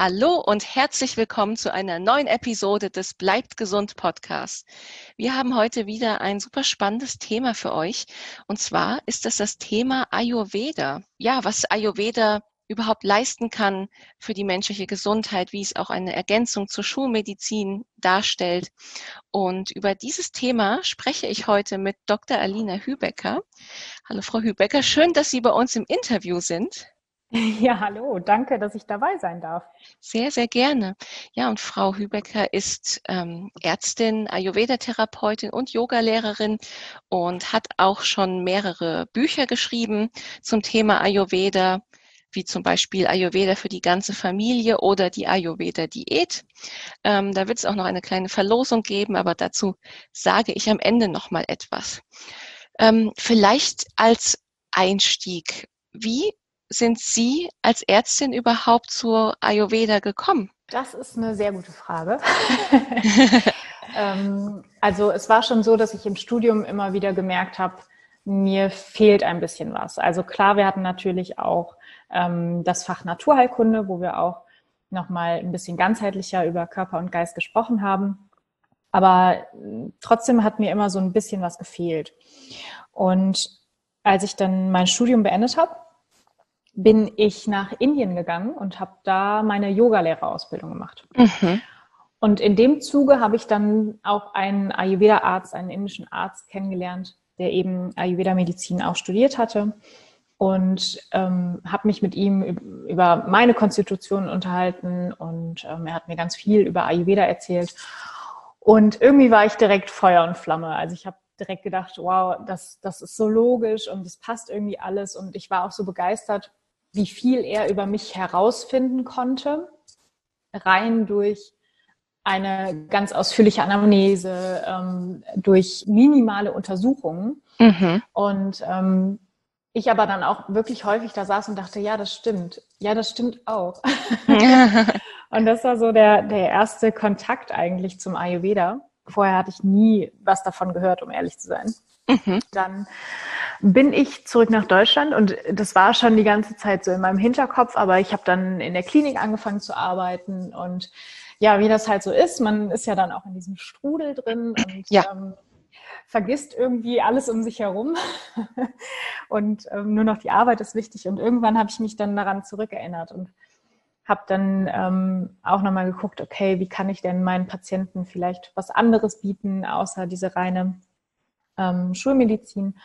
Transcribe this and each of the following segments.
Hallo und herzlich willkommen zu einer neuen Episode des Bleibt gesund Podcast. Wir haben heute wieder ein super spannendes Thema für euch. Und zwar ist das das Thema Ayurveda. Ja, was Ayurveda überhaupt leisten kann für die menschliche Gesundheit, wie es auch eine Ergänzung zur Schulmedizin darstellt. Und über dieses Thema spreche ich heute mit Dr. Alina Hübecker. Hallo, Frau Hübecker. Schön, dass Sie bei uns im Interview sind. Ja, hallo, danke, dass ich dabei sein darf. Sehr, sehr gerne. Ja, und Frau Hübecker ist ähm, Ärztin, Ayurveda-Therapeutin und Yogalehrerin und hat auch schon mehrere Bücher geschrieben zum Thema Ayurveda, wie zum Beispiel Ayurveda für die ganze Familie oder die Ayurveda-Diät. Ähm, da wird es auch noch eine kleine Verlosung geben, aber dazu sage ich am Ende noch mal etwas. Ähm, vielleicht als Einstieg. Wie sind Sie als Ärztin überhaupt zur Ayurveda gekommen? Das ist eine sehr gute Frage. ähm, also es war schon so, dass ich im Studium immer wieder gemerkt habe, mir fehlt ein bisschen was. Also klar, wir hatten natürlich auch ähm, das Fach Naturheilkunde, wo wir auch nochmal ein bisschen ganzheitlicher über Körper und Geist gesprochen haben. Aber äh, trotzdem hat mir immer so ein bisschen was gefehlt. Und als ich dann mein Studium beendet habe, bin ich nach Indien gegangen und habe da meine Yogalehrerausbildung gemacht. Mhm. Und in dem Zuge habe ich dann auch einen Ayurveda-Arzt, einen indischen Arzt kennengelernt, der eben Ayurveda-Medizin auch studiert hatte und ähm, habe mich mit ihm über meine Konstitution unterhalten und ähm, er hat mir ganz viel über Ayurveda erzählt. Und irgendwie war ich direkt Feuer und Flamme. Also ich habe direkt gedacht, wow, das, das ist so logisch und es passt irgendwie alles. Und ich war auch so begeistert wie viel er über mich herausfinden konnte, rein durch eine ganz ausführliche Anamnese, ähm, durch minimale Untersuchungen. Mhm. Und ähm, ich aber dann auch wirklich häufig da saß und dachte, ja, das stimmt. Ja, das stimmt auch. und das war so der, der erste Kontakt eigentlich zum Ayurveda. Vorher hatte ich nie was davon gehört, um ehrlich zu sein. Mhm. Dann bin ich zurück nach Deutschland und das war schon die ganze Zeit so in meinem Hinterkopf, aber ich habe dann in der Klinik angefangen zu arbeiten und ja, wie das halt so ist, man ist ja dann auch in diesem Strudel drin und ja. ähm, vergisst irgendwie alles um sich herum und ähm, nur noch die Arbeit ist wichtig und irgendwann habe ich mich dann daran zurückerinnert und habe dann ähm, auch nochmal geguckt, okay, wie kann ich denn meinen Patienten vielleicht was anderes bieten, außer diese reine ähm, Schulmedizin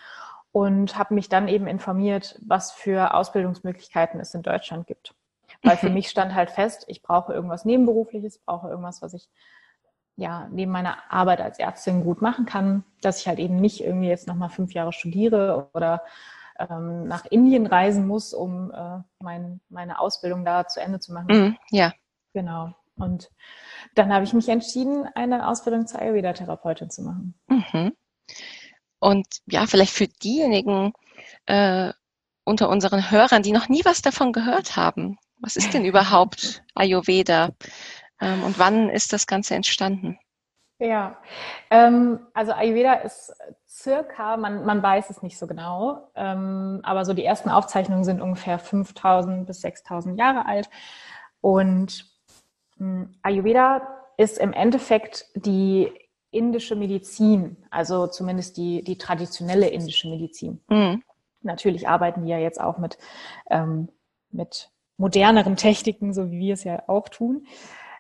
und habe mich dann eben informiert, was für Ausbildungsmöglichkeiten es in Deutschland gibt. Weil für mhm. mich stand halt fest, ich brauche irgendwas Nebenberufliches, brauche irgendwas, was ich ja neben meiner Arbeit als Ärztin gut machen kann, dass ich halt eben nicht irgendwie jetzt nochmal fünf Jahre studiere oder ähm, nach Indien reisen muss, um äh, mein, meine Ausbildung da zu Ende zu machen. Mm, ja. Genau. Und dann habe ich mich entschieden, eine Ausbildung zur Ayurveda-Therapeutin zu machen. Mhm. Und ja, vielleicht für diejenigen äh, unter unseren Hörern, die noch nie was davon gehört haben, was ist denn überhaupt Ayurveda ähm, und wann ist das Ganze entstanden? Ja, ähm, also Ayurveda ist circa, man, man weiß es nicht so genau, ähm, aber so die ersten Aufzeichnungen sind ungefähr 5000 bis 6000 Jahre alt. Und hm, Ayurveda ist im Endeffekt die indische Medizin, also zumindest die, die traditionelle indische Medizin. Mhm. Natürlich arbeiten die ja jetzt auch mit, ähm, mit moderneren Techniken, so wie wir es ja auch tun.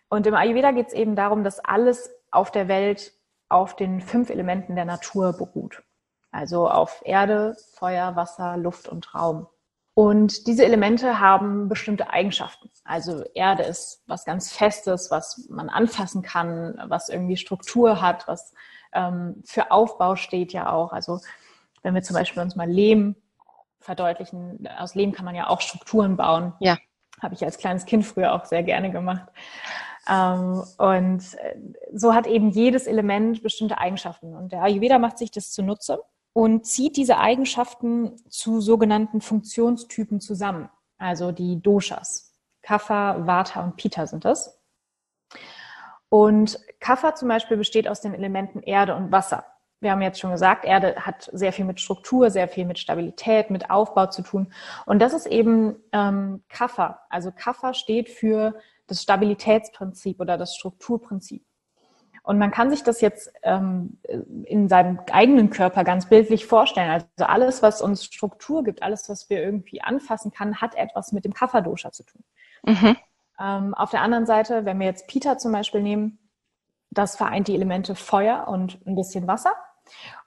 Und im Ayurveda geht es eben darum, dass alles auf der Welt auf den fünf Elementen der Natur beruht. Also auf Erde, Feuer, Wasser, Luft und Raum. Und diese Elemente haben bestimmte Eigenschaften. Also Erde ist was ganz Festes, was man anfassen kann, was irgendwie Struktur hat, was ähm, für Aufbau steht ja auch. Also wenn wir zum Beispiel uns mal Lehm verdeutlichen, aus Lehm kann man ja auch Strukturen bauen. Ja. Habe ich als kleines Kind früher auch sehr gerne gemacht. Ähm, und so hat eben jedes Element bestimmte Eigenschaften. Und der Ayurveda macht sich das zunutze und zieht diese Eigenschaften zu sogenannten Funktionstypen zusammen. Also die Doshas. Kapha, Vata und Pitta sind das. Und Kapha zum Beispiel besteht aus den Elementen Erde und Wasser. wir haben jetzt schon gesagt, Erde hat sehr viel mit Struktur, sehr viel mit Stabilität, mit Aufbau zu tun. Und das ist eben ähm, Kapha. Also Kapha steht für das Stabilitätsprinzip oder das Strukturprinzip. Und man kann sich das jetzt ähm, in seinem eigenen Körper ganz bildlich vorstellen. Also alles, was uns Struktur gibt, alles, was wir irgendwie anfassen kann, hat etwas mit dem Kapha-Dosha zu tun. Mhm. Ähm, auf der anderen Seite, wenn wir jetzt Pita zum Beispiel nehmen, das vereint die Elemente Feuer und ein bisschen Wasser.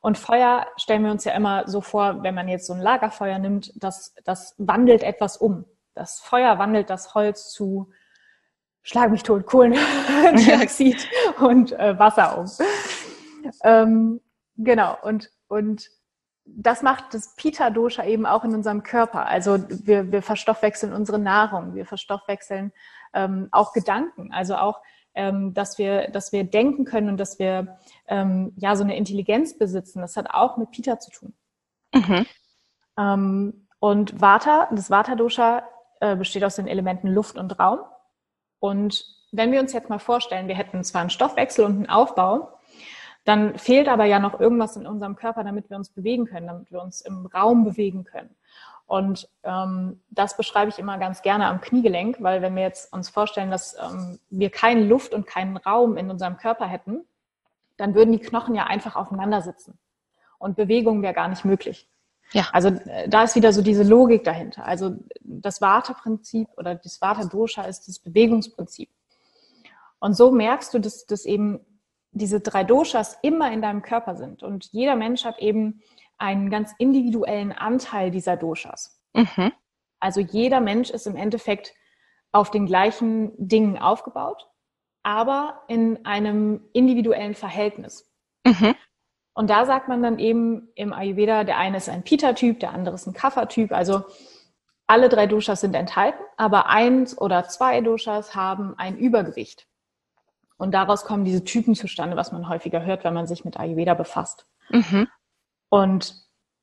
Und Feuer stellen wir uns ja immer so vor, wenn man jetzt so ein Lagerfeuer nimmt, das, das wandelt etwas um. Das Feuer wandelt das Holz zu Schlag mich tot, Kohlendioxid und äh, Wasser um. Ähm, genau, und, und das macht das Pita-Dosha eben auch in unserem Körper. Also wir, wir verstoffwechseln unsere Nahrung, wir verstoffwechseln ähm, auch Gedanken, also auch ähm, dass wir, dass wir denken können und dass wir ähm, ja so eine Intelligenz besitzen. Das hat auch mit Pita zu tun. Mhm. Ähm, und Vata, das Vata-Dosha äh, besteht aus den Elementen Luft und Raum. Und wenn wir uns jetzt mal vorstellen, wir hätten zwar einen Stoffwechsel und einen Aufbau, dann fehlt aber ja noch irgendwas in unserem Körper, damit wir uns bewegen können, damit wir uns im Raum bewegen können. Und ähm, das beschreibe ich immer ganz gerne am Kniegelenk, weil wenn wir jetzt uns vorstellen, dass ähm, wir keine Luft und keinen Raum in unserem Körper hätten, dann würden die Knochen ja einfach aufeinander sitzen. Und Bewegung wäre gar nicht möglich. Ja. Also äh, da ist wieder so diese Logik dahinter. Also das Vata-Prinzip oder das Vata-Dosha ist das Bewegungsprinzip. Und so merkst du, dass, dass eben diese drei Doshas immer in deinem Körper sind. Und jeder Mensch hat eben einen ganz individuellen Anteil dieser Doshas. Mhm. Also jeder Mensch ist im Endeffekt auf den gleichen Dingen aufgebaut, aber in einem individuellen Verhältnis. Mhm. Und da sagt man dann eben im Ayurveda, der eine ist ein Pita-Typ, der andere ist ein Kapha-Typ. Also alle drei Doshas sind enthalten, aber eins oder zwei Doshas haben ein Übergewicht. Und daraus kommen diese Typen zustande, was man häufiger hört, wenn man sich mit Ayurveda befasst. Mhm. Und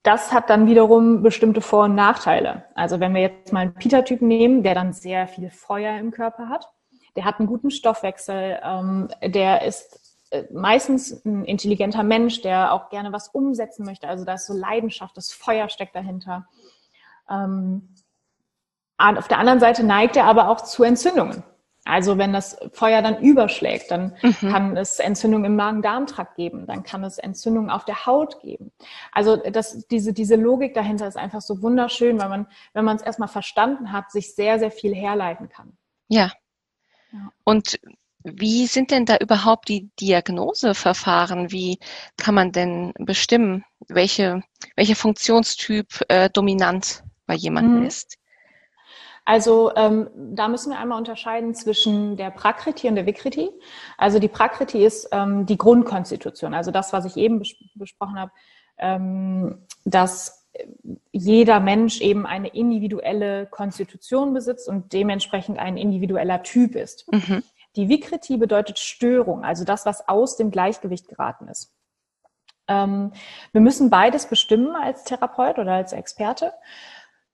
das hat dann wiederum bestimmte Vor- und Nachteile. Also wenn wir jetzt mal einen Pita-Typen nehmen, der dann sehr viel Feuer im Körper hat, der hat einen guten Stoffwechsel, ähm, der ist meistens ein intelligenter Mensch, der auch gerne was umsetzen möchte. Also da ist so Leidenschaft, das Feuer steckt dahinter. Ähm, auf der anderen Seite neigt er aber auch zu Entzündungen. Also wenn das Feuer dann überschlägt, dann mhm. kann es Entzündung im Magen-Darm-Trakt geben, dann kann es Entzündung auf der Haut geben. Also das, diese, diese Logik dahinter ist einfach so wunderschön, weil man, wenn man es erstmal verstanden hat, sich sehr, sehr viel herleiten kann. Ja. ja. Und wie sind denn da überhaupt die Diagnoseverfahren? Wie kann man denn bestimmen, welche, welcher Funktionstyp äh, dominant bei jemandem mhm. ist? Also ähm, da müssen wir einmal unterscheiden zwischen der Prakriti und der Vikriti. Also die Prakriti ist ähm, die Grundkonstitution, also das, was ich eben bes besprochen habe, ähm, dass jeder Mensch eben eine individuelle Konstitution besitzt und dementsprechend ein individueller Typ ist. Mhm. Die Vikriti bedeutet Störung, also das, was aus dem Gleichgewicht geraten ist. Ähm, wir müssen beides bestimmen als Therapeut oder als Experte.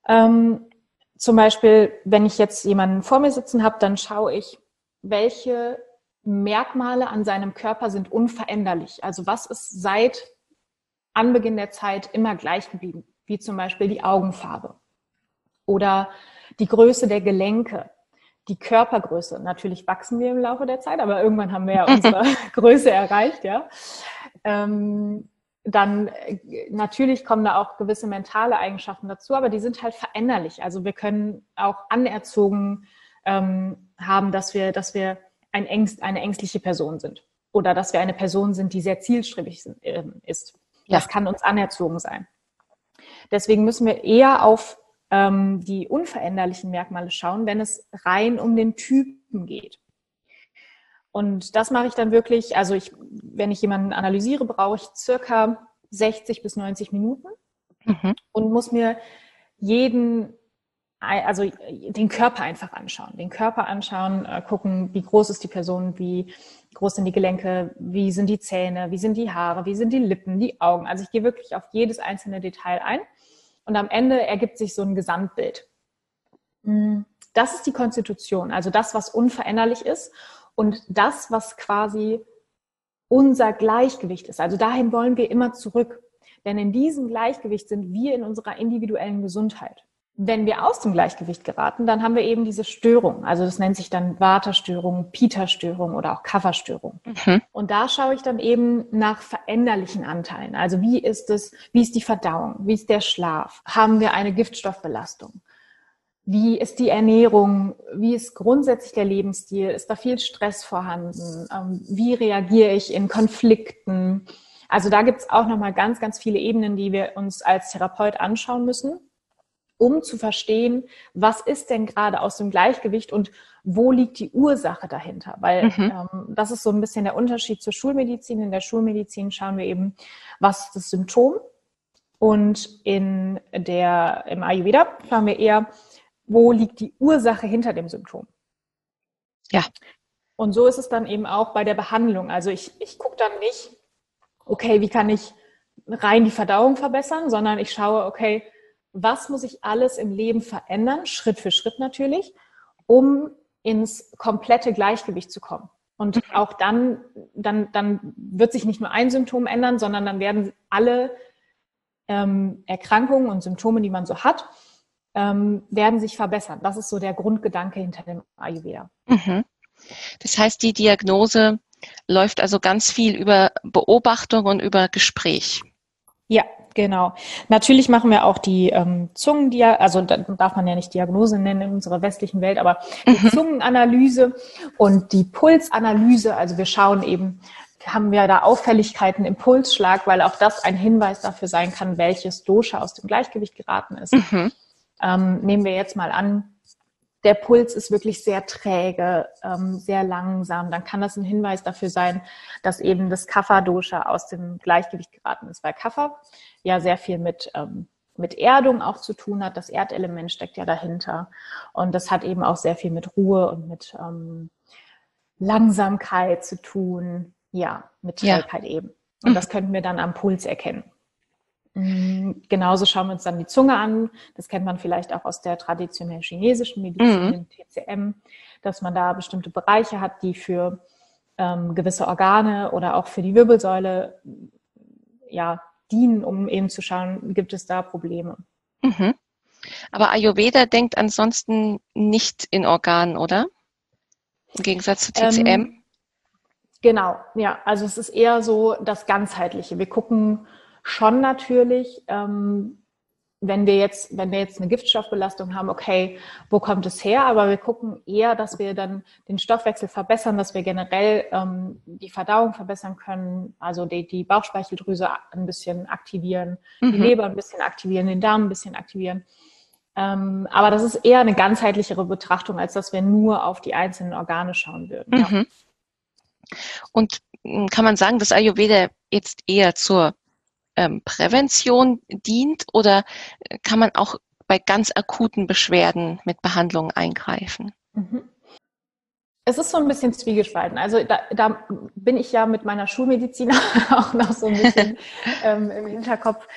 Ähm, zum Beispiel, wenn ich jetzt jemanden vor mir sitzen habe, dann schaue ich, welche Merkmale an seinem Körper sind unveränderlich. Also was ist seit Anbeginn der Zeit immer gleich geblieben, wie zum Beispiel die Augenfarbe oder die Größe der Gelenke, die Körpergröße. Natürlich wachsen wir im Laufe der Zeit, aber irgendwann haben wir ja unsere Größe erreicht, ja. Ähm, dann äh, natürlich kommen da auch gewisse mentale Eigenschaften dazu, aber die sind halt veränderlich. Also wir können auch anerzogen ähm, haben, dass wir, dass wir ein Ängst, eine ängstliche Person sind oder dass wir eine Person sind, die sehr zielstrebig sind, äh, ist. Ja. Das kann uns anerzogen sein. Deswegen müssen wir eher auf ähm, die unveränderlichen Merkmale schauen, wenn es rein um den Typen geht. Und das mache ich dann wirklich, also ich, wenn ich jemanden analysiere, brauche ich circa 60 bis 90 Minuten mhm. und muss mir jeden, also den Körper einfach anschauen. Den Körper anschauen, äh, gucken, wie groß ist die Person, wie groß sind die Gelenke, wie sind die Zähne, wie sind die Haare, wie sind die Lippen, die Augen. Also ich gehe wirklich auf jedes einzelne Detail ein und am Ende ergibt sich so ein Gesamtbild. Hm, das ist die Konstitution, also das, was unveränderlich ist. Und das, was quasi unser Gleichgewicht ist. Also dahin wollen wir immer zurück. Denn in diesem Gleichgewicht sind wir in unserer individuellen Gesundheit. Wenn wir aus dem Gleichgewicht geraten, dann haben wir eben diese Störung. Also das nennt sich dann Vata-Störung, Pita-Störung oder auch Cover-Störung. Mhm. Und da schaue ich dann eben nach veränderlichen Anteilen. Also wie ist es, wie ist die Verdauung, wie ist der Schlaf? Haben wir eine Giftstoffbelastung? Wie ist die Ernährung? Wie ist grundsätzlich der Lebensstil? Ist da viel Stress vorhanden? Ähm, wie reagiere ich in Konflikten? Also da gibt es auch nochmal ganz, ganz viele Ebenen, die wir uns als Therapeut anschauen müssen, um zu verstehen, was ist denn gerade aus dem Gleichgewicht und wo liegt die Ursache dahinter? Weil mhm. ähm, das ist so ein bisschen der Unterschied zur Schulmedizin. In der Schulmedizin schauen wir eben, was ist das Symptom? Und in der, im Ayurveda schauen wir eher, wo liegt die Ursache hinter dem Symptom. Ja. Und so ist es dann eben auch bei der Behandlung. Also ich, ich gucke dann nicht, okay, wie kann ich rein die Verdauung verbessern, sondern ich schaue, okay, was muss ich alles im Leben verändern, Schritt für Schritt natürlich, um ins komplette Gleichgewicht zu kommen. Und mhm. auch dann, dann, dann wird sich nicht nur ein Symptom ändern, sondern dann werden alle ähm, Erkrankungen und Symptome, die man so hat, ähm, werden sich verbessern. Das ist so der Grundgedanke hinter dem Ayurveda. Mhm. Das heißt, die Diagnose läuft also ganz viel über Beobachtung und über Gespräch. Ja, genau. Natürlich machen wir auch die ähm, Zungendia, also da darf man ja nicht Diagnose nennen in unserer westlichen Welt, aber die mhm. Zungenanalyse und die Pulsanalyse. Also wir schauen eben, haben wir da Auffälligkeiten im Pulsschlag, weil auch das ein Hinweis dafür sein kann, welches Dosha aus dem Gleichgewicht geraten ist. Mhm. Ähm, nehmen wir jetzt mal an, der Puls ist wirklich sehr träge, ähm, sehr langsam, dann kann das ein Hinweis dafür sein, dass eben das Kapha-Dosha aus dem Gleichgewicht geraten ist, weil Kapha ja sehr viel mit, ähm, mit Erdung auch zu tun hat. Das Erdelement steckt ja dahinter. Und das hat eben auch sehr viel mit Ruhe und mit ähm, Langsamkeit zu tun. Ja, mit Trägheit ja. eben. Und mhm. das könnten wir dann am Puls erkennen. Mhm. Genauso schauen wir uns dann die Zunge an. Das kennt man vielleicht auch aus der traditionell chinesischen Medizin, mhm. TCM, dass man da bestimmte Bereiche hat, die für ähm, gewisse Organe oder auch für die Wirbelsäule ja, dienen, um eben zu schauen, gibt es da Probleme. Mhm. Aber Ayurveda denkt ansonsten nicht in Organen, oder? Im Gegensatz zu TCM? Ähm, genau, ja. Also es ist eher so das Ganzheitliche. Wir gucken schon natürlich, ähm, wenn wir jetzt, wenn wir jetzt eine Giftstoffbelastung haben, okay, wo kommt es her? Aber wir gucken eher, dass wir dann den Stoffwechsel verbessern, dass wir generell ähm, die Verdauung verbessern können, also die, die Bauchspeicheldrüse ein bisschen aktivieren, mhm. die Leber ein bisschen aktivieren, den Darm ein bisschen aktivieren. Ähm, aber das ist eher eine ganzheitlichere Betrachtung, als dass wir nur auf die einzelnen Organe schauen würden. Mhm. Ja. Und hm, kann man sagen, dass Ayurveda jetzt eher zur ähm, Prävention dient oder äh, kann man auch bei ganz akuten Beschwerden mit Behandlungen eingreifen? Mhm. Es ist so ein bisschen zwiegespalten. Also da, da, bin ich ja mit meiner Schulmedizin auch noch so ein bisschen ähm, im Hinterkopf.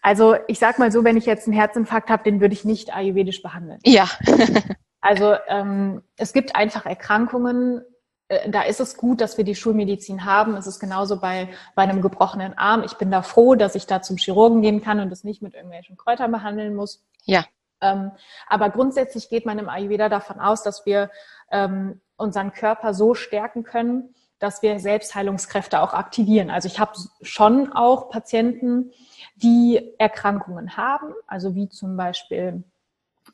Also ich sag mal so, wenn ich jetzt einen Herzinfarkt habe, den würde ich nicht ayurvedisch behandeln. Ja. also ähm, es gibt einfach Erkrankungen, da ist es gut, dass wir die Schulmedizin haben. Es ist genauso bei, bei einem gebrochenen Arm. Ich bin da froh, dass ich da zum Chirurgen gehen kann und das nicht mit irgendwelchen Kräutern behandeln muss. Ja. Ähm, aber grundsätzlich geht man im Ayurveda davon aus, dass wir ähm, unseren Körper so stärken können, dass wir Selbstheilungskräfte auch aktivieren. Also ich habe schon auch Patienten, die Erkrankungen haben, also wie zum Beispiel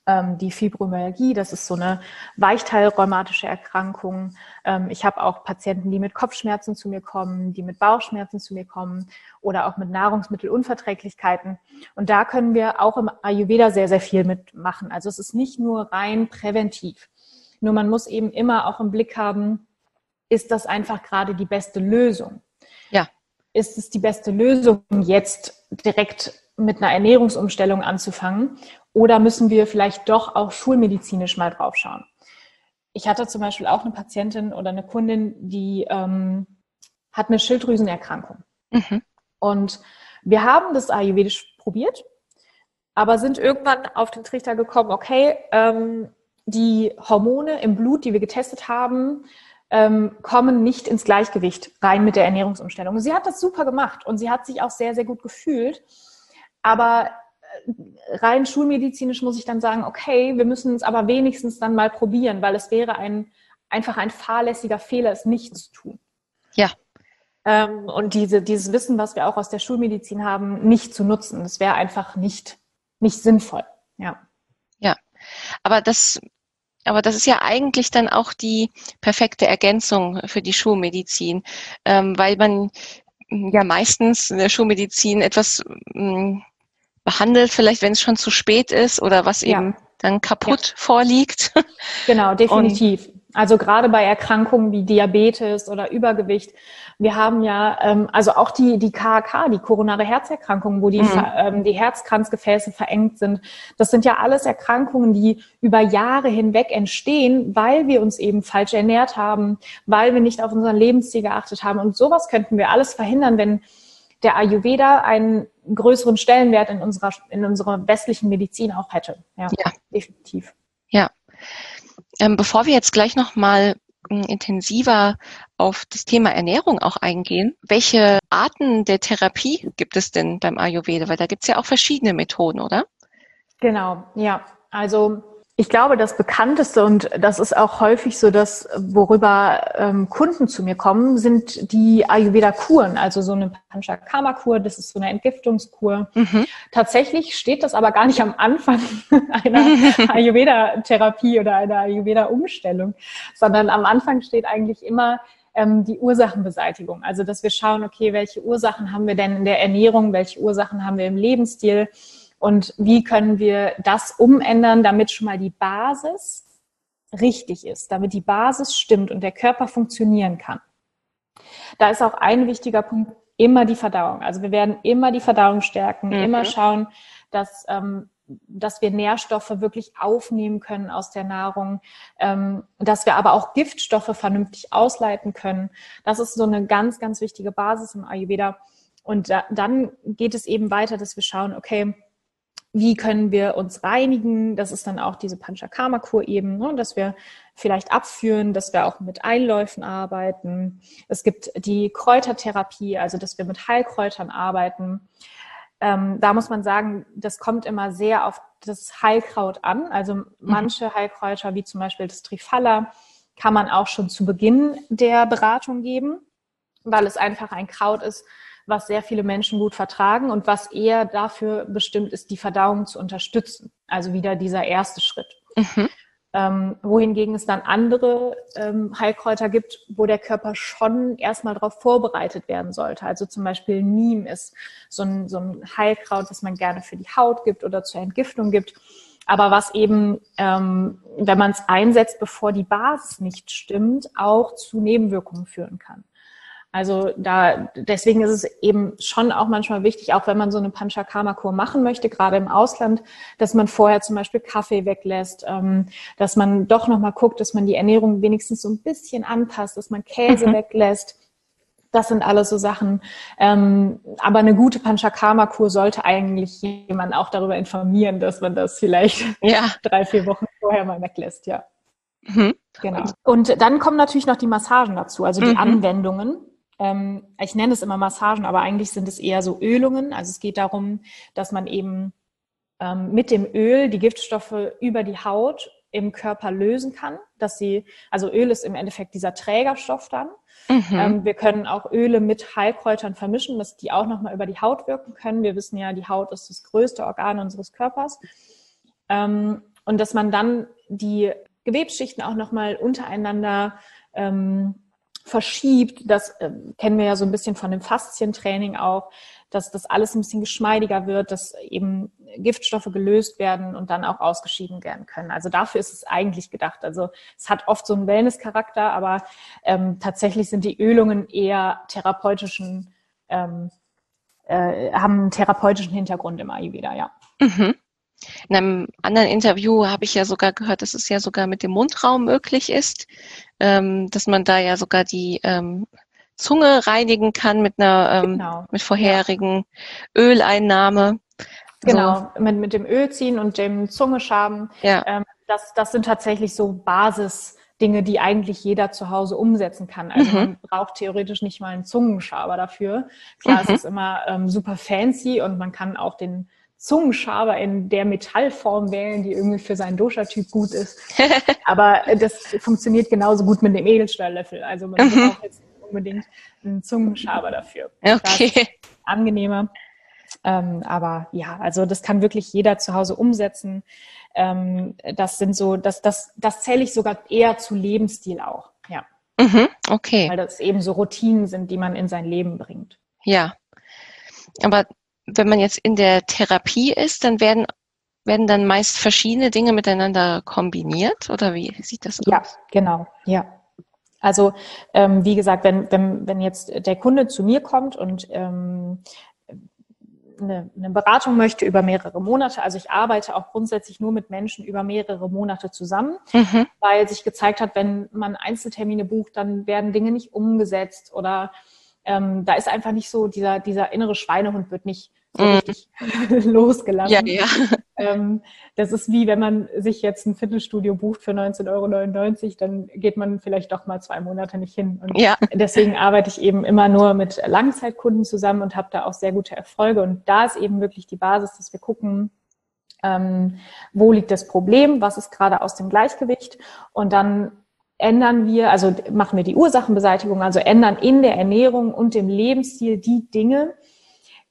ähm, die Fibromyalgie, das ist so eine weichteilrheumatische Erkrankung. Ähm, ich habe auch Patienten, die mit Kopfschmerzen zu mir kommen, die mit Bauchschmerzen zu mir kommen oder auch mit Nahrungsmittelunverträglichkeiten. Und da können wir auch im Ayurveda sehr, sehr viel mitmachen. Also es ist nicht nur rein präventiv. Nur man muss eben immer auch im Blick haben, ist das einfach gerade die beste Lösung? Ja. Ist es die beste Lösung, jetzt direkt mit einer Ernährungsumstellung anzufangen? Oder müssen wir vielleicht doch auch schulmedizinisch mal drauf schauen? Ich hatte zum Beispiel auch eine Patientin oder eine Kundin, die ähm, hat eine Schilddrüsenerkrankung. Mhm. Und wir haben das ayurvedisch probiert, aber sind irgendwann auf den Trichter gekommen, okay, ähm, die Hormone im Blut, die wir getestet haben, ähm, kommen nicht ins Gleichgewicht rein mit der Ernährungsumstellung. Sie hat das super gemacht und sie hat sich auch sehr, sehr gut gefühlt. Aber rein schulmedizinisch muss ich dann sagen, okay, wir müssen es aber wenigstens dann mal probieren, weil es wäre ein, einfach ein fahrlässiger Fehler, es nicht zu tun. Ja. Ähm, und diese, dieses Wissen, was wir auch aus der Schulmedizin haben, nicht zu nutzen. Das wäre einfach nicht, nicht sinnvoll. Ja. Ja. Aber das aber das ist ja eigentlich dann auch die perfekte Ergänzung für die Schulmedizin, ähm, weil man ja meistens in der Schulmedizin etwas ähm, behandelt, vielleicht wenn es schon zu spät ist oder was ja. eben dann kaputt ja. vorliegt. Genau, definitiv. Und also gerade bei Erkrankungen wie Diabetes oder Übergewicht. Wir haben ja, ähm, also auch die, die KHK, die koronare Herzerkrankungen, wo die, mhm. ähm, die Herzkranzgefäße verengt sind. Das sind ja alles Erkrankungen, die über Jahre hinweg entstehen, weil wir uns eben falsch ernährt haben, weil wir nicht auf unseren Lebensstil geachtet haben. Und sowas könnten wir alles verhindern, wenn der Ayurveda einen größeren Stellenwert in unserer, in unserer westlichen Medizin auch hätte. Ja, ja. definitiv. Ja. Ähm, bevor wir jetzt gleich nochmal hm, intensiver auf das Thema Ernährung auch eingehen, welche Arten der Therapie gibt es denn beim Ayurveda? Weil da gibt es ja auch verschiedene Methoden, oder? Genau, ja. Also ich glaube, das bekannteste und das ist auch häufig so, dass worüber ähm, Kunden zu mir kommen, sind die Ayurveda-Kuren, also so eine Panchakarma-Kur, das ist so eine Entgiftungskur. Mhm. Tatsächlich steht das aber gar nicht am Anfang einer Ayurveda-Therapie oder einer Ayurveda-Umstellung, sondern am Anfang steht eigentlich immer ähm, die Ursachenbeseitigung. Also, dass wir schauen, okay, welche Ursachen haben wir denn in der Ernährung, welche Ursachen haben wir im Lebensstil und wie können wir das umändern, damit schon mal die Basis richtig ist, damit die Basis stimmt und der Körper funktionieren kann. Da ist auch ein wichtiger Punkt immer die Verdauung. Also wir werden immer die Verdauung stärken, mhm. immer schauen, dass, ähm, dass wir Nährstoffe wirklich aufnehmen können aus der Nahrung, ähm, dass wir aber auch Giftstoffe vernünftig ausleiten können. Das ist so eine ganz, ganz wichtige Basis im Ayurveda. Und da, dann geht es eben weiter, dass wir schauen, okay, wie können wir uns reinigen? Das ist dann auch diese Panchakarma-Kur eben, ne? dass wir vielleicht abführen, dass wir auch mit Einläufen arbeiten. Es gibt die Kräutertherapie, also dass wir mit Heilkräutern arbeiten. Ähm, da muss man sagen, das kommt immer sehr auf das Heilkraut an. Also mhm. manche Heilkräuter, wie zum Beispiel das Trifala, kann man auch schon zu Beginn der Beratung geben, weil es einfach ein Kraut ist, was sehr viele Menschen gut vertragen und was eher dafür bestimmt ist, die Verdauung zu unterstützen. Also wieder dieser erste Schritt. Mhm. Ähm, wohingegen es dann andere ähm, Heilkräuter gibt, wo der Körper schon erstmal darauf vorbereitet werden sollte. Also zum Beispiel Niem ist so ein, so ein Heilkraut, das man gerne für die Haut gibt oder zur Entgiftung gibt. Aber was eben, ähm, wenn man es einsetzt, bevor die Basis nicht stimmt, auch zu Nebenwirkungen führen kann. Also da, deswegen ist es eben schon auch manchmal wichtig, auch wenn man so eine Panchakarma-Kur machen möchte, gerade im Ausland, dass man vorher zum Beispiel Kaffee weglässt, ähm, dass man doch nochmal guckt, dass man die Ernährung wenigstens so ein bisschen anpasst, dass man Käse mhm. weglässt. Das sind alles so Sachen. Ähm, aber eine gute Panchakarma-Kur sollte eigentlich jemand auch darüber informieren, dass man das vielleicht ja. drei, vier Wochen vorher mal weglässt, ja. Mhm. Genau. Und dann kommen natürlich noch die Massagen dazu, also die mhm. Anwendungen. Ähm, ich nenne es immer Massagen, aber eigentlich sind es eher so Ölungen. Also es geht darum, dass man eben ähm, mit dem Öl die Giftstoffe über die Haut im Körper lösen kann, dass sie, also Öl ist im Endeffekt dieser Trägerstoff dann. Mhm. Ähm, wir können auch Öle mit Heilkräutern vermischen, dass die auch nochmal über die Haut wirken können. Wir wissen ja, die Haut ist das größte Organ unseres Körpers. Ähm, und dass man dann die Gewebsschichten auch nochmal untereinander ähm, verschiebt. Das äh, kennen wir ja so ein bisschen von dem Faszientraining auch, dass das alles ein bisschen geschmeidiger wird, dass eben Giftstoffe gelöst werden und dann auch ausgeschieden werden können. Also dafür ist es eigentlich gedacht. Also es hat oft so einen Wellness-Charakter, aber ähm, tatsächlich sind die Ölungen eher therapeutischen, ähm, äh, haben einen therapeutischen Hintergrund im Ayurveda, ja. Mhm. In einem anderen Interview habe ich ja sogar gehört, dass es ja sogar mit dem Mundraum möglich ist, ähm, dass man da ja sogar die ähm, Zunge reinigen kann mit einer ähm, genau. mit vorherigen ja. Öleinnahme. Genau, so. mit, mit dem Öl ziehen und dem Zungeschaben. Ja. Ähm, das, das sind tatsächlich so Basis. Dinge, die eigentlich jeder zu Hause umsetzen kann. Also mhm. man braucht theoretisch nicht mal einen Zungenschaber dafür. Klar, mhm. es ist immer ähm, super fancy und man kann auch den Zungenschaber in der Metallform wählen, die irgendwie für seinen Dosha-Typ gut ist. Aber das funktioniert genauso gut mit dem Edelstahllöffel. Also man mhm. braucht jetzt unbedingt einen Zungenschaber dafür. Okay. angenehmer. Ähm, aber ja, also das kann wirklich jeder zu Hause umsetzen. Ähm, das sind so, das, das, das zähle ich sogar eher zu Lebensstil auch. Ja. Mhm, okay. Weil das eben so Routinen sind, die man in sein Leben bringt. Ja. Aber wenn man jetzt in der Therapie ist, dann werden, werden dann meist verschiedene Dinge miteinander kombiniert oder wie sieht das aus? Ja, genau, ja. Also ähm, wie gesagt, wenn, wenn, wenn jetzt der Kunde zu mir kommt und ähm, eine, eine Beratung möchte über mehrere Monate, also ich arbeite auch grundsätzlich nur mit Menschen über mehrere Monate zusammen, mhm. weil sich gezeigt hat, wenn man Einzeltermine bucht, dann werden Dinge nicht umgesetzt oder ähm, da ist einfach nicht so, dieser, dieser innere Schweinehund wird nicht so mm. richtig losgelassen. Ja, ja. Ähm, das ist wie, wenn man sich jetzt ein Fitnessstudio bucht für 19,99 Euro, dann geht man vielleicht doch mal zwei Monate nicht hin. Und ja. deswegen arbeite ich eben immer nur mit Langzeitkunden zusammen und habe da auch sehr gute Erfolge. Und da ist eben wirklich die Basis, dass wir gucken, ähm, wo liegt das Problem, was ist gerade aus dem Gleichgewicht und dann ändern wir, also machen wir die Ursachenbeseitigung, also ändern in der Ernährung und dem Lebensstil die Dinge,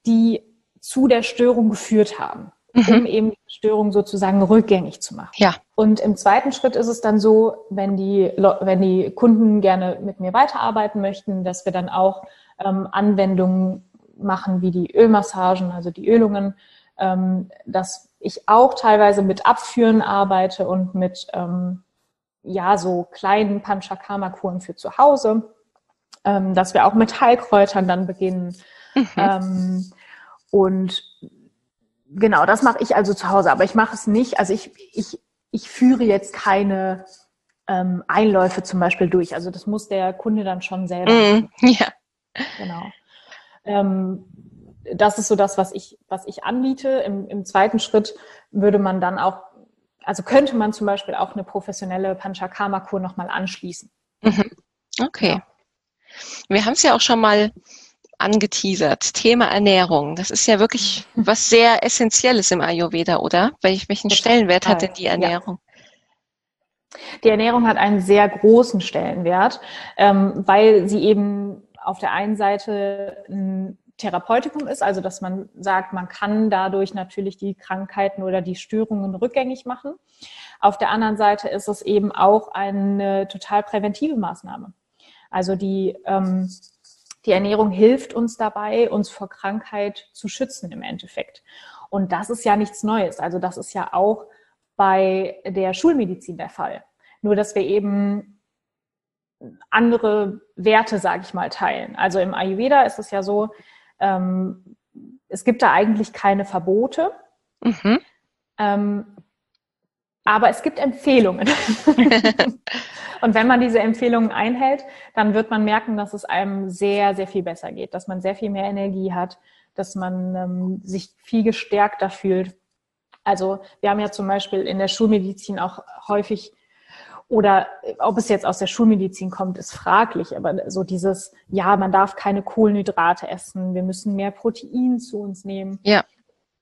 die zu der Störung geführt haben, mhm. um eben die Störung sozusagen rückgängig zu machen. Ja. Und im zweiten Schritt ist es dann so, wenn die, wenn die Kunden gerne mit mir weiterarbeiten möchten, dass wir dann auch ähm, Anwendungen machen wie die Ölmassagen, also die Ölungen, ähm, dass ich auch teilweise mit Abführen arbeite und mit ähm, ja, so kleinen Panchakarma-Kuren für zu Hause, ähm, dass wir auch mit Heilkräutern dann beginnen. Mhm. Ähm, und genau, das mache ich also zu Hause, aber ich mache es nicht, also ich, ich, ich führe jetzt keine ähm, Einläufe zum Beispiel durch. Also das muss der Kunde dann schon selber mhm. Ja. Genau. Ähm, das ist so das, was ich, was ich anbiete. Im, Im zweiten Schritt würde man dann auch also könnte man zum Beispiel auch eine professionelle Panchakarma-Kur nochmal anschließen. Mhm. Okay. Ja. Wir haben es ja auch schon mal angeteasert. Thema Ernährung. Das ist ja wirklich was sehr Essentielles im Ayurveda, oder? Welchen Stellenwert hat denn die Ernährung? Ja. Die Ernährung hat einen sehr großen Stellenwert, ähm, weil sie eben auf der einen Seite ein Therapeutikum ist, also dass man sagt, man kann dadurch natürlich die Krankheiten oder die Störungen rückgängig machen. Auf der anderen Seite ist es eben auch eine total präventive Maßnahme. Also die, ähm, die Ernährung hilft uns dabei, uns vor Krankheit zu schützen im Endeffekt. Und das ist ja nichts Neues. Also das ist ja auch bei der Schulmedizin der Fall. Nur dass wir eben andere Werte, sage ich mal, teilen. Also im Ayurveda ist es ja so, ähm, es gibt da eigentlich keine Verbote. Mhm. Ähm, aber es gibt Empfehlungen. und wenn man diese Empfehlungen einhält, dann wird man merken, dass es einem sehr, sehr viel besser geht, dass man sehr viel mehr Energie hat, dass man ähm, sich viel gestärkter fühlt. Also wir haben ja zum Beispiel in der Schulmedizin auch häufig oder ob es jetzt aus der Schulmedizin kommt, ist fraglich. Aber so dieses, ja, man darf keine Kohlenhydrate essen, wir müssen mehr Protein zu uns nehmen. Ja.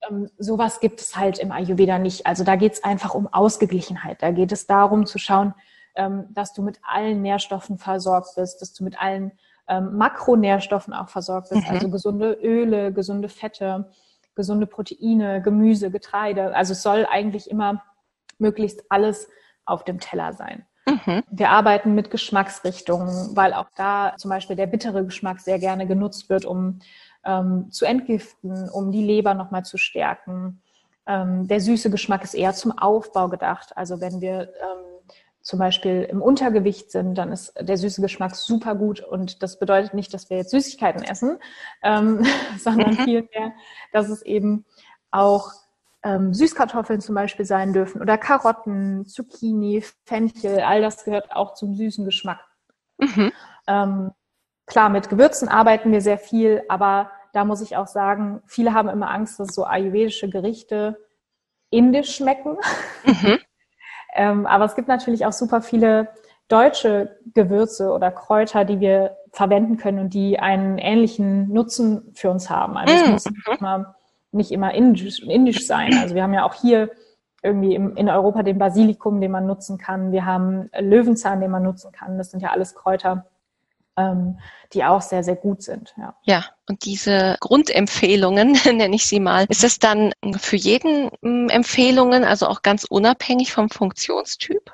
Ähm, sowas gibt es halt im Ayurveda nicht. Also da geht es einfach um Ausgeglichenheit. Da geht es darum zu schauen, ähm, dass du mit allen Nährstoffen versorgt bist, dass du mit allen ähm, Makronährstoffen auch versorgt bist. Mhm. Also gesunde Öle, gesunde Fette, gesunde Proteine, Gemüse, Getreide. Also es soll eigentlich immer möglichst alles auf dem Teller sein. Mhm. Wir arbeiten mit Geschmacksrichtungen, weil auch da zum Beispiel der bittere Geschmack sehr gerne genutzt wird, um ähm, zu entgiften, um die Leber nochmal zu stärken. Ähm, der süße Geschmack ist eher zum Aufbau gedacht. Also wenn wir ähm, zum Beispiel im Untergewicht sind, dann ist der süße Geschmack super gut. Und das bedeutet nicht, dass wir jetzt Süßigkeiten essen, ähm, sondern mhm. vielmehr, dass es eben auch ähm, Süßkartoffeln zum Beispiel sein dürfen oder Karotten, Zucchini, Fenchel, all das gehört auch zum süßen Geschmack. Mhm. Ähm, klar, mit Gewürzen arbeiten wir sehr viel, aber da muss ich auch sagen, viele haben immer Angst, dass so ayurvedische Gerichte indisch schmecken. Mhm. ähm, aber es gibt natürlich auch super viele deutsche Gewürze oder Kräuter, die wir verwenden können und die einen ähnlichen Nutzen für uns haben. Also es mm. muss immer, nicht immer indisch, indisch sein. Also wir haben ja auch hier irgendwie im, in Europa den Basilikum, den man nutzen kann. Wir haben Löwenzahn, den man nutzen kann. Das sind ja alles Kräuter, ähm, die auch sehr, sehr gut sind. Ja. ja, und diese Grundempfehlungen, nenne ich sie mal, ist es dann für jeden hm, Empfehlungen, also auch ganz unabhängig vom Funktionstyp?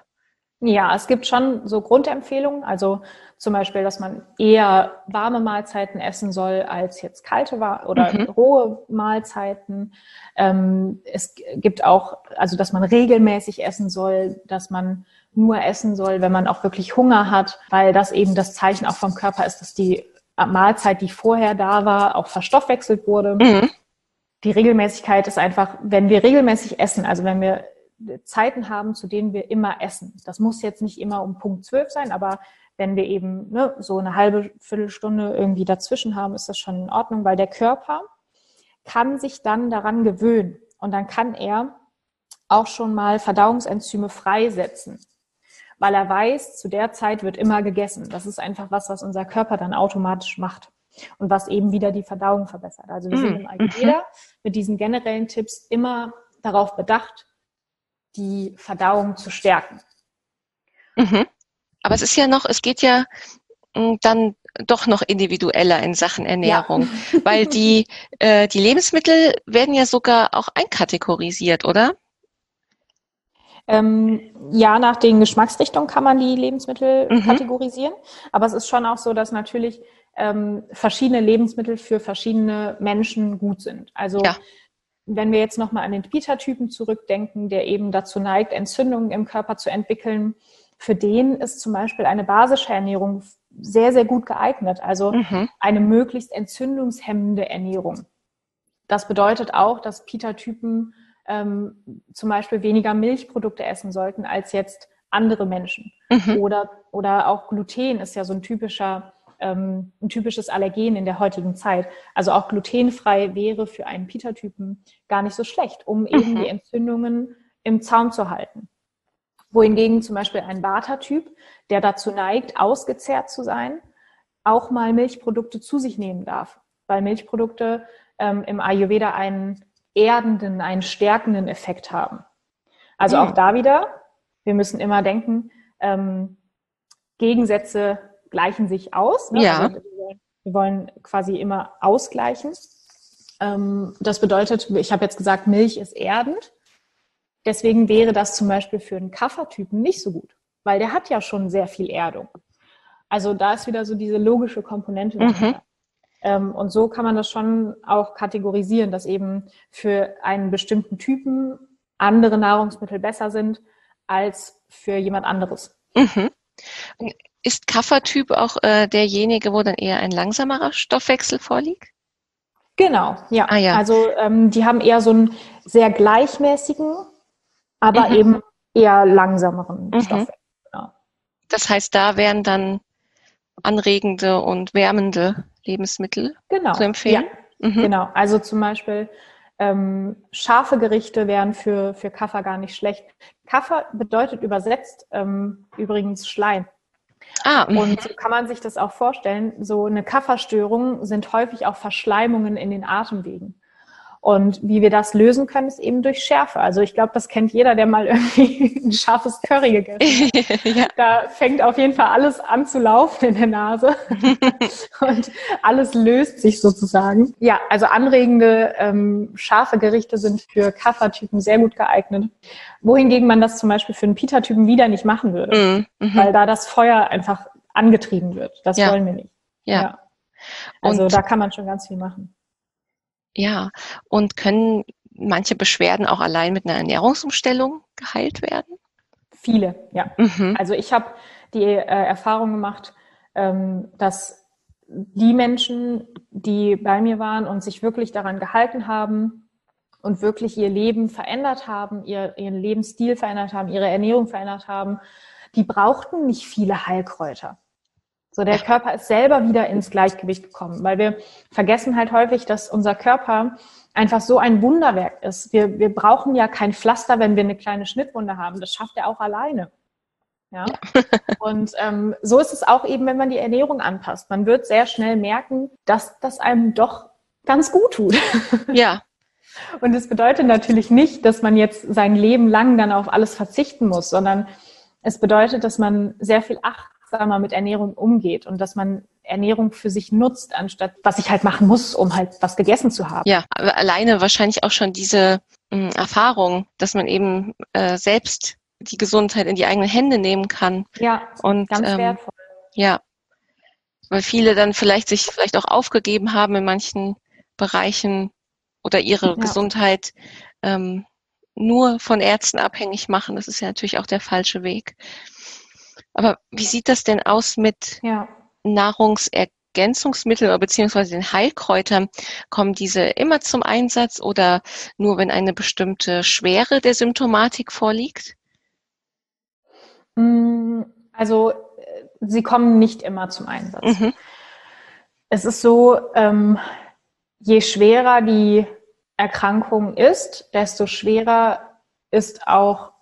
Ja, es gibt schon so Grundempfehlungen, also zum Beispiel, dass man eher warme Mahlzeiten essen soll als jetzt kalte oder mhm. rohe Mahlzeiten. Ähm, es gibt auch, also dass man regelmäßig essen soll, dass man nur essen soll, wenn man auch wirklich Hunger hat, weil das eben das Zeichen auch vom Körper ist, dass die Mahlzeit, die vorher da war, auch verstoffwechselt wurde. Mhm. Die Regelmäßigkeit ist einfach, wenn wir regelmäßig essen, also wenn wir Zeiten haben, zu denen wir immer essen. Das muss jetzt nicht immer um Punkt 12 sein, aber wenn wir eben ne, so eine halbe Viertelstunde irgendwie dazwischen haben, ist das schon in Ordnung, weil der Körper kann sich dann daran gewöhnen und dann kann er auch schon mal Verdauungsenzyme freisetzen, weil er weiß, zu der Zeit wird immer gegessen. Das ist einfach was, was unser Körper dann automatisch macht und was eben wieder die Verdauung verbessert. Also wir sind mm, im Ayurveda mhm. mit diesen generellen Tipps immer darauf bedacht, die Verdauung zu stärken. Mhm. Aber es ist ja noch, es geht ja mm, dann doch noch individueller in Sachen Ernährung, ja. weil die, äh, die Lebensmittel werden ja sogar auch einkategorisiert, oder? Ähm, ja, nach den Geschmacksrichtungen kann man die Lebensmittel mhm. kategorisieren, aber es ist schon auch so, dass natürlich ähm, verschiedene Lebensmittel für verschiedene Menschen gut sind. Also ja wenn wir jetzt nochmal an den Pita-Typen zurückdenken, der eben dazu neigt, Entzündungen im Körper zu entwickeln, für den ist zum Beispiel eine basische Ernährung sehr, sehr gut geeignet. Also mhm. eine möglichst entzündungshemmende Ernährung. Das bedeutet auch, dass Pita-Typen ähm, zum Beispiel weniger Milchprodukte essen sollten als jetzt andere Menschen. Mhm. Oder, oder auch Gluten ist ja so ein typischer ähm, ein typisches Allergen in der heutigen Zeit. Also auch glutenfrei wäre für einen Pita-Typen gar nicht so schlecht, um eben mhm. die Entzündungen im Zaum zu halten. Wohingegen zum Beispiel ein Vata-Typ, der dazu neigt, ausgezehrt zu sein, auch mal Milchprodukte zu sich nehmen darf, weil Milchprodukte ähm, im Ayurveda einen erdenden, einen stärkenden Effekt haben. Also mhm. auch da wieder, wir müssen immer denken, ähm, Gegensätze gleichen sich aus. Ne? Ja. Also wir wollen quasi immer ausgleichen. Ähm, das bedeutet, ich habe jetzt gesagt, Milch ist erdend. Deswegen wäre das zum Beispiel für einen Kaffertypen nicht so gut, weil der hat ja schon sehr viel Erdung. Also da ist wieder so diese logische Komponente Mhm. Ähm, und so kann man das schon auch kategorisieren, dass eben für einen bestimmten Typen andere Nahrungsmittel besser sind als für jemand anderes. Mhm. Ist Kaffertyp auch äh, derjenige, wo dann eher ein langsamerer Stoffwechsel vorliegt? Genau, ja. Ah, ja. Also ähm, die haben eher so einen sehr gleichmäßigen, aber mhm. eben eher langsameren mhm. Stoffwechsel. Genau. Das heißt, da wären dann anregende und wärmende Lebensmittel genau. zu empfehlen? Ja. Mhm. Genau, also zum Beispiel ähm, scharfe Gerichte wären für, für Kaffer gar nicht schlecht. Kaffer bedeutet übersetzt ähm, übrigens Schleim. Ah, und so kann man sich das auch vorstellen. So eine Kafferstörung sind häufig auch Verschleimungen in den Atemwegen. Und wie wir das lösen können, ist eben durch Schärfe. Also ich glaube, das kennt jeder, der mal irgendwie ein scharfes Curry gegessen hat. ja. Da fängt auf jeden Fall alles an zu laufen in der Nase und alles löst sich sozusagen. Ja, also anregende, ähm, scharfe Gerichte sind für Kaffertypen sehr gut geeignet. Wohingegen man das zum Beispiel für einen Pita-Typen wieder nicht machen würde, mm, mhm. weil da das Feuer einfach angetrieben wird. Das ja. wollen wir nicht. Ja. ja. Also und da kann man schon ganz viel machen. Ja, und können manche Beschwerden auch allein mit einer Ernährungsumstellung geheilt werden? Viele, ja. Mhm. Also ich habe die äh, Erfahrung gemacht, ähm, dass die Menschen, die bei mir waren und sich wirklich daran gehalten haben und wirklich ihr Leben verändert haben, ihr, ihren Lebensstil verändert haben, ihre Ernährung verändert haben, die brauchten nicht viele Heilkräuter. So, der Körper ist selber wieder ins Gleichgewicht gekommen, weil wir vergessen halt häufig, dass unser Körper einfach so ein Wunderwerk ist. Wir, wir brauchen ja kein Pflaster, wenn wir eine kleine Schnittwunde haben. Das schafft er auch alleine. Ja? Und ähm, so ist es auch eben, wenn man die Ernährung anpasst. Man wird sehr schnell merken, dass das einem doch ganz gut tut. Ja. Und es bedeutet natürlich nicht, dass man jetzt sein Leben lang dann auf alles verzichten muss, sondern es bedeutet, dass man sehr viel achtsamer mit Ernährung umgeht und dass man Ernährung für sich nutzt, anstatt was ich halt machen muss, um halt was gegessen zu haben. Ja, alleine wahrscheinlich auch schon diese mh, hm, Erfahrung, dass man eben äh, selbst die Gesundheit in die eigenen Hände nehmen kann. Ja, und ganz ähm, wertvoll. Ja, weil viele dann vielleicht sich vielleicht auch aufgegeben haben in manchen Bereichen oder ihre ja. Gesundheit ähm, nur von Ärzten abhängig machen. Das ist ja natürlich auch der falsche Weg. Aber wie sieht das denn aus mit ja. Nahrungsergänzungsmitteln beziehungsweise den Heilkräutern? Kommen diese immer zum Einsatz oder nur, wenn eine bestimmte Schwere der Symptomatik vorliegt? Mm, also sie kommen nicht immer zum Einsatz. Mhm. Es ist so, ähm, je schwerer die Erkrankung ist, desto schwerer ist auch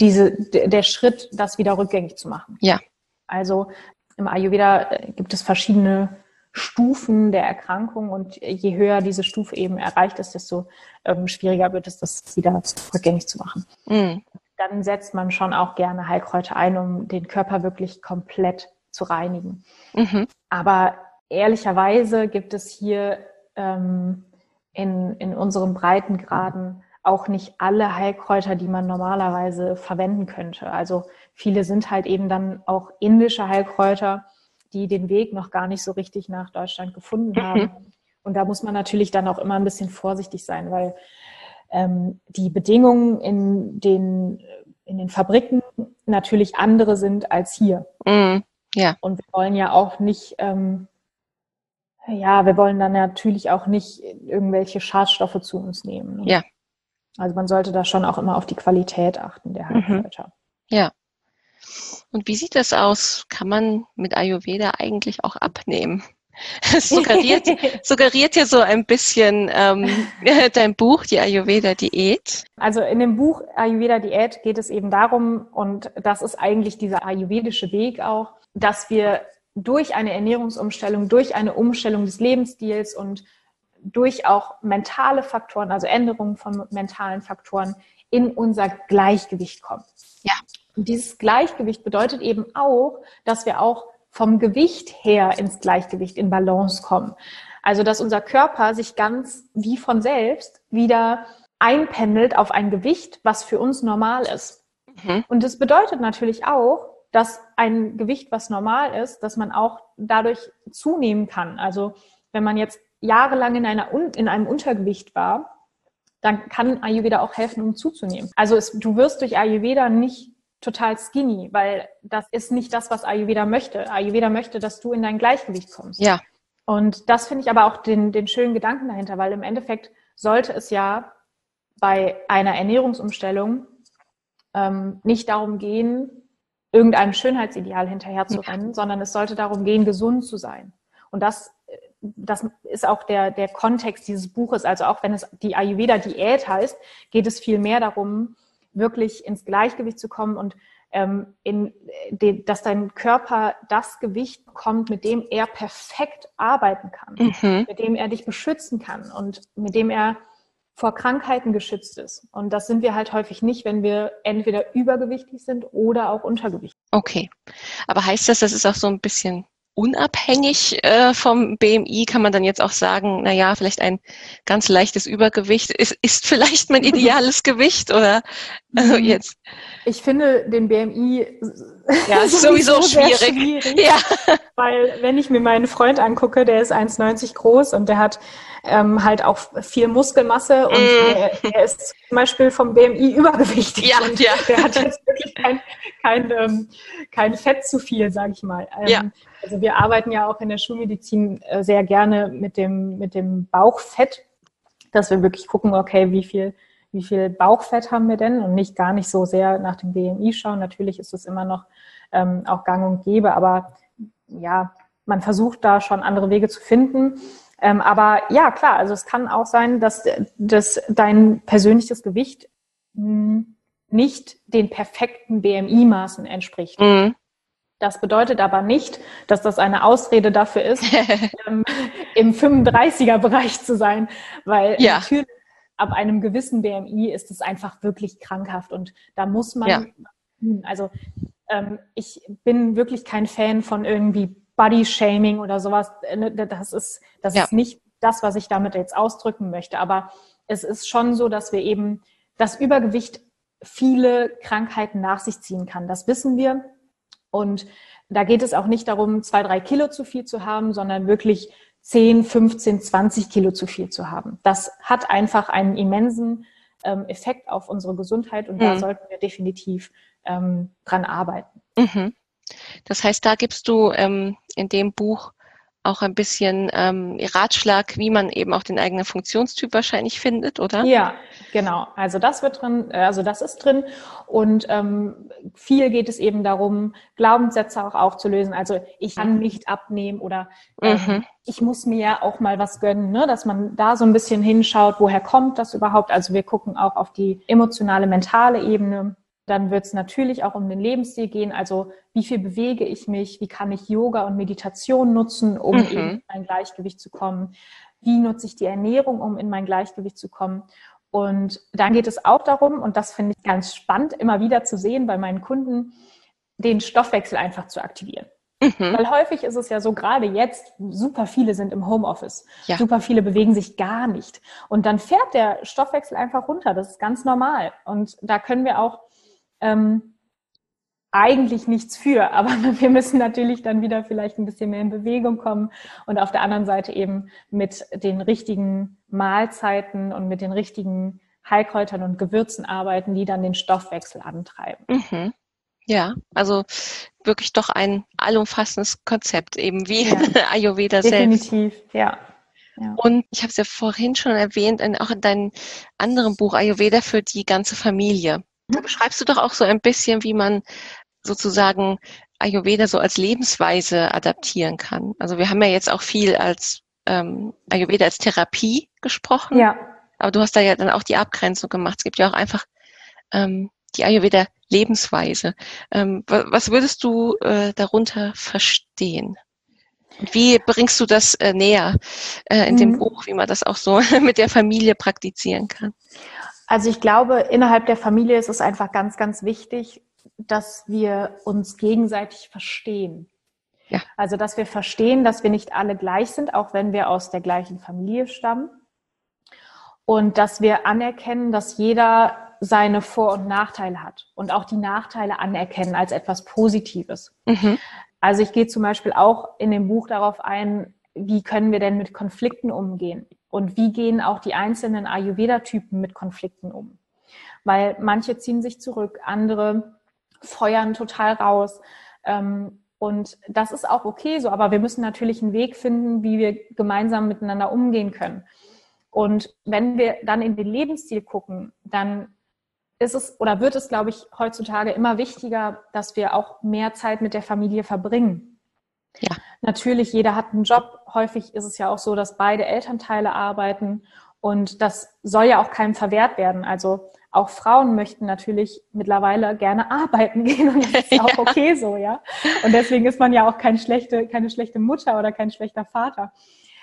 diese, der Schritt, das wieder rückgängig zu machen. Ja. Also im Ayurveda äh, gibt es verschiedene Stufen der Erkrankung und je höher diese Stufe eben erreicht ist, desto ähm, schwieriger wird es, das wieder rückgängig zu machen. Mhm dann setzt man schon auch gerne Heilkräuter ein, um den Körper wirklich komplett zu reinigen. Mhm. Aber ehrlicherweise gibt es hier ähm, in, in unseren Breitengraden auch nicht alle Heilkräuter, die man normalerweise verwenden könnte. Also viele sind halt eben dann auch indische Heilkräuter, die den Weg noch gar nicht so richtig nach Deutschland gefunden mhm. haben. Und da muss man natürlich dann auch immer ein bisschen vorsichtig sein, weil ähm, die Bedingungen in den, in den Fabriken natürlich andere sind als hier. Mm, ja. Und wir wollen ja auch nicht, ähm, ja, wir wollen dann natürlich auch nicht irgendwelche Schadstoffe zu uns nehmen. Ne? Ja. Also man sollte da schon auch immer auf die Qualität achten der Heilkräuter. Mhm. Ja. Und wie sieht das aus? Kann man mit Ayurveda eigentlich auch abnehmen? Es suggeriert, suggeriert ja so ein bisschen ähm, dein Buch, die Ayurveda-Diät. Also in dem Buch Ayurveda-Diät geht es eben darum, und das ist eigentlich dieser ayurvedische Weg auch, dass wir durch eine Ernährungsumstellung, durch eine Umstellung des Lebensstils und durch auch mentale Faktoren, also Änderungen von mentalen Faktoren, in unser Gleichgewicht kommen. Ja. Und dieses Gleichgewicht bedeutet eben auch, dass wir auch vom Gewicht her ins Gleichgewicht, in Balance kommen. Also, dass unser Körper sich ganz wie von selbst wieder einpendelt auf ein Gewicht, was für uns normal ist. Mhm. Und das bedeutet natürlich auch, dass ein Gewicht, was normal ist, dass man auch dadurch zunehmen kann. Also, wenn man jetzt jahrelang in, einer, in einem Untergewicht war, dann kann Ayurveda auch helfen, um zuzunehmen. Also es, du wirst durch Ayurveda nicht total skinny, weil das ist nicht das, was Ayurveda möchte. Ayurveda möchte, dass du in dein Gleichgewicht kommst. Ja. Und das finde ich aber auch den, den schönen Gedanken dahinter, weil im Endeffekt sollte es ja bei einer Ernährungsumstellung ähm, nicht darum gehen, irgendeinem Schönheitsideal hinterherzurennen, ja. sondern es sollte darum gehen, gesund zu sein. Und das, das ist auch der, der Kontext dieses Buches. Also auch wenn es die Ayurveda-Diät heißt, geht es viel mehr darum, wirklich ins Gleichgewicht zu kommen und ähm, in, de, dass dein Körper das Gewicht bekommt, mit dem er perfekt arbeiten kann, mhm. mit dem er dich beschützen kann und mit dem er vor Krankheiten geschützt ist. Und das sind wir halt häufig nicht, wenn wir entweder übergewichtig sind oder auch untergewichtig. Okay. Aber heißt das, das ist auch so ein bisschen unabhängig äh, vom BMI kann man dann jetzt auch sagen, na ja, vielleicht ein ganz leichtes Übergewicht ist, ist vielleicht mein ideales Gewicht oder also mhm. jetzt. Ich finde den BMI ja, sowieso, sowieso schwierig. schwierig. Ja. Weil wenn ich mir meinen Freund angucke, der ist 1,90 groß und der hat ähm, halt auch viel Muskelmasse und mm. er, er, ist zum Beispiel vom BMI übergewichtig. Ja, und ja. Der hat jetzt wirklich kein, kein, ähm, kein Fett zu viel, sage ich mal. Ähm, ja. Also wir arbeiten ja auch in der Schulmedizin äh, sehr gerne mit dem, mit dem Bauchfett, dass wir wirklich gucken, okay, wie viel, wie viel Bauchfett haben wir denn und nicht gar nicht so sehr nach dem BMI schauen. Natürlich ist es immer noch ähm, auch gang und gäbe, aber ja, man versucht da schon andere Wege zu finden. Ähm, aber ja, klar, also es kann auch sein, dass, dass dein persönliches Gewicht mh, hm, nicht den perfekten BMI-Maßen entspricht. Mhm. Das bedeutet aber nicht, dass das eine Ausrede dafür ist, ähm, im 35er-Bereich zu sein, weil ja. natürlich ab einem gewissen BMI ist es einfach wirklich krankhaft und da muss man, ja. also ähm, ich bin wirklich kein Fan von irgendwie Body-Shaming oder sowas. Äh, ne, das ist, das ja. ist nicht das, was ich damit jetzt ausdrücken möchte, aber es ist schon so, dass wir eben das Übergewicht viele Krankheiten nach sich ziehen kann. Das wissen wir. Und da geht es auch nicht darum, zwei, drei Kilo zu viel zu haben, sondern wirklich 10, 15, 20 Kilo zu viel zu haben. Das hat einfach einen immensen ähm, Effekt auf unsere Gesundheit und mhm. da sollten wir definitiv ähm, dran arbeiten. Mhm. Das heißt, da gibst du ähm, in dem Buch auch ein bisschen ähm, Ratschlag, wie man eben auch den eigenen Funktionstyp wahrscheinlich findet, oder? Ja, genau. Also das wird drin, äh, also das ist drin. Und ähm, viel geht es eben darum, Glaubenssätze auch aufzulösen. Also ich kann nicht abnehmen oder ähm, mhm. ich muss mir ja auch mal was gönnen, ne? dass man da so ein bisschen hinschaut, woher kommt das überhaupt. Also wir gucken auch auf die emotionale, mentale Ebene. Dann wird es natürlich auch um den Lebensstil gehen. Also wie viel bewege ich mich? Wie kann ich Yoga und Meditation nutzen, um mhm. eben in mein Gleichgewicht zu kommen? Wie nutze ich die Ernährung, um in mein Gleichgewicht zu kommen? Und dann geht es auch darum, und das finde ich ganz spannend, immer wieder zu sehen bei meinen Kunden, den Stoffwechsel einfach zu aktivieren. Mhm. Weil häufig ist es ja so, gerade jetzt, super viele sind im Homeoffice. Ja. Super viele bewegen sich gar nicht. Und dann fährt der Stoffwechsel einfach runter. Das ist ganz normal. Und da können wir auch ähm, eigentlich nichts für, aber wir müssen natürlich dann wieder vielleicht ein bisschen mehr in Bewegung kommen und auf der anderen Seite eben mit den richtigen Mahlzeiten und mit den richtigen Heilkräutern und Gewürzen arbeiten, die dann den Stoffwechsel antreiben. Mhm. Ja, also wirklich doch ein allumfassendes Konzept, eben wie ja. Ayurveda Definitiv, selbst. Definitiv, ja. Ja. Und ich habe es ja vorhin schon erwähnt, auch in deinem anderen Buch Ayurveda für die ganze Familie. Da beschreibst du doch auch so ein bisschen, wie man sozusagen Ayurveda so als Lebensweise adaptieren kann. Also wir haben ja jetzt auch viel als ähm, Ayurveda als Therapie gesprochen. Ja. Aber du hast da ja dann auch die Abgrenzung gemacht. Es gibt ja auch einfach ähm, die Ayurveda Lebensweise. Ähm, was würdest du äh, darunter verstehen? Wie bringst du das äh, näher äh, in mhm. dem Buch, wie man das auch so mit der Familie praktizieren kann? Also ich glaube, innerhalb der Familie ist es einfach ganz, ganz wichtig, dass wir uns gegenseitig verstehen. Ja. Also, dass wir verstehen, dass wir nicht alle gleich sind, auch wenn wir aus der gleichen Familie stammen. Und dass wir anerkennen, dass jeder seine Vor- und Nachteile hat und auch die Nachteile anerkennen als etwas Positives. Mhm. Also ich gehe zum Beispiel auch in dem Buch darauf ein, wie können wir denn mit Konflikten umgehen? Und wie gehen auch die einzelnen Ayurveda-Typen mit Konflikten um? Weil manche ziehen sich zurück, andere feuern total raus. Ähm, und das ist auch okay so, aber wir müssen natürlich einen Weg finden, wie wir gemeinsam miteinander umgehen können. Und wenn wir dann in den Lebensstil gucken, dann ist es oder wird es, glaube ich, heutzutage immer wichtiger, dass wir auch mehr Zeit mit der Familie verbringen. Ja. Natürlich, jeder hat einen Job. Häufig ist es ja auch so, dass beide Elternteile arbeiten und das soll ja auch keinem verwehrt werden. Also auch Frauen möchten natürlich mittlerweile gerne arbeiten gehen und das ist ja auch okay so, ja. Und deswegen ist man ja auch kein schlechte, keine schlechte Mutter oder kein schlechter Vater.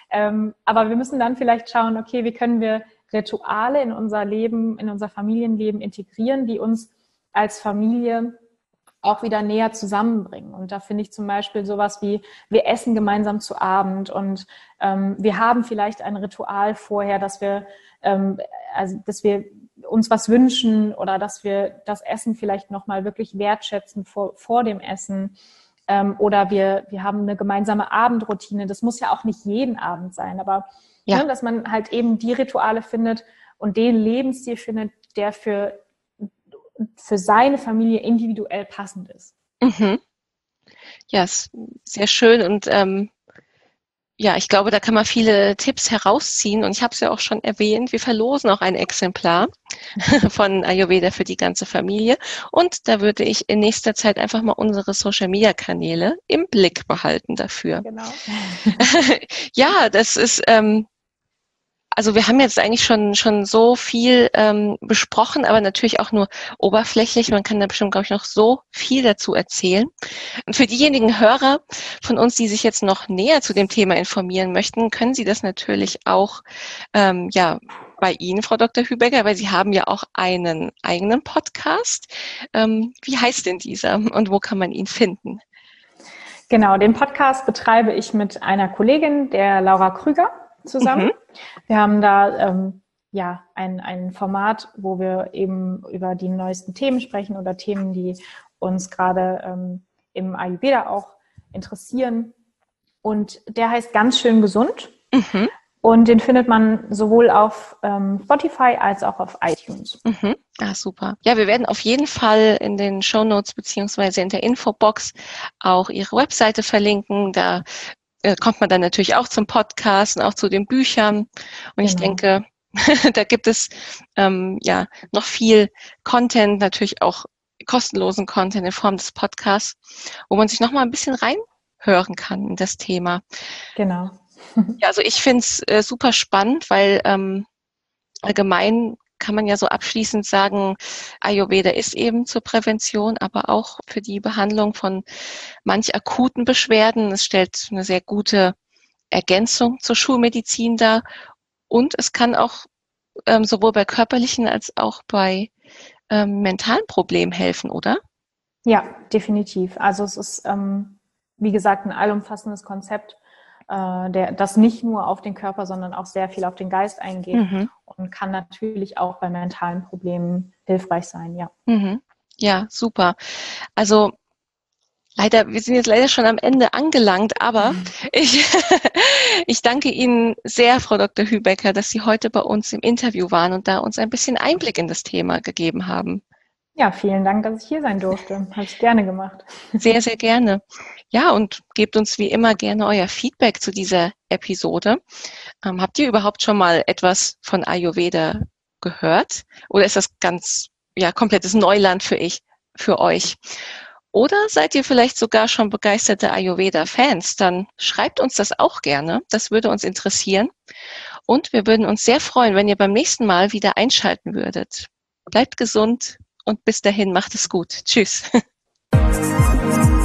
Ähm, aber wir müssen dann vielleicht schauen, okay, wie können wir Rituale in unser Leben, in unser Familienleben integrieren, die uns als Familie auch wieder näher zusammenbringen. Und da finde ich zum Beispiel sowas wie, wir essen gemeinsam zu Abend und ähm, wir haben vielleicht ein Ritual vorher, dass wir, ähm, also, dass wir uns was wünschen oder dass wir das Essen vielleicht nochmal wirklich wertschätzen vor, vor dem Essen. Ähm, oder wir, wir haben eine gemeinsame Abendroutine. Das muss ja auch nicht jeden Abend sein, aber ja. ne, dass man halt eben die Rituale findet und den Lebensstil findet, der für für seine Familie individuell passend ist. Mhm. Ja, ist sehr schön und ähm, ja, ich glaube, da kann man viele Tipps herausziehen und ich habe es ja auch schon erwähnt, wir verlosen auch ein Exemplar von Ayurveda für die ganze Familie und da würde ich in nächster Zeit einfach mal unsere Social-Media-Kanäle im Blick behalten dafür. Genau. ja, das ist ähm, also wir haben jetzt eigentlich schon, schon so viel ähm, besprochen, aber natürlich auch nur oberflächlich. Man kann da bestimmt, glaube ich, noch so viel dazu erzählen. Und für diejenigen Hörer von uns, die sich jetzt noch näher zu dem Thema informieren möchten, können Sie das natürlich auch ähm, ja, bei Ihnen, Frau Dr. Hübecker, weil Sie haben ja auch einen eigenen Podcast. Ähm, wie heißt denn dieser und wo kann man ihn finden? Genau, den Podcast betreibe ich mit einer Kollegin, der Laura Krüger, zusammen. Mhm. Wir haben da ähm, ja ein, ein Format, wo wir eben über die neuesten Themen sprechen oder Themen, die uns gerade ähm, im Ayurveda auch interessieren. Und der heißt ganz schön gesund. Mhm. Und den findet man sowohl auf ähm, Spotify als auch auf iTunes. Mhm. Ah, super. Ja, wir werden auf jeden Fall in den Show Notes beziehungsweise in der Infobox auch Ihre Webseite verlinken. Da kommt man dann natürlich auch zum Podcast und auch zu den Büchern. Und genau. ich denke, da gibt es ähm, ja noch viel Content, natürlich auch kostenlosen Content in Form des Podcasts, wo man sich noch mal ein bisschen reinhören kann in das Thema. Genau. Ja, also ich finde es äh, super spannend, weil ähm, allgemein kann man ja so abschließend sagen, Ayurveda ist eben zur Prävention, aber auch für die Behandlung von manch akuten Beschwerden. Es stellt eine sehr gute Ergänzung zur Schulmedizin dar und es kann auch ähm, sowohl bei körperlichen als auch bei ähm, mentalen Problemen helfen, oder? Ja, definitiv. Also es ist, ähm, wie gesagt, ein allumfassendes Konzept äh, der, das nicht nur auf den Körper, sondern auch sehr viel auf den Geist eingeht mhm. und kann natürlich auch bei mentalen Problemen hilfreich sein, ja. Mhm. Ja, super. Also Leider, wir sind jetzt leider schon am Ende angelangt, aber mhm. ich, ich danke Ihnen sehr, Frau Dr. Hübecker, dass Sie heute bei uns im Interview waren und da uns ein bisschen Einblick in das Thema gegeben haben. Ja, vielen Dank, dass ich hier sein durfte. Habe ich gerne gemacht. Sehr, sehr gerne. Ja, und gebt uns wie immer gerne euer Feedback zu dieser Episode. Ähm, habt ihr überhaupt schon mal etwas von Ayurveda gehört? Oder ist das ganz, ja, komplettes Neuland für ich, für euch? Oder seid ihr vielleicht sogar schon begeisterte Ayurveda-Fans? Dann schreibt uns das auch gerne. Das würde uns interessieren. Und wir würden uns sehr freuen, wenn ihr beim nächsten Mal wieder einschalten würdet. Bleibt gesund und bis dahin macht es gut. Tschüss.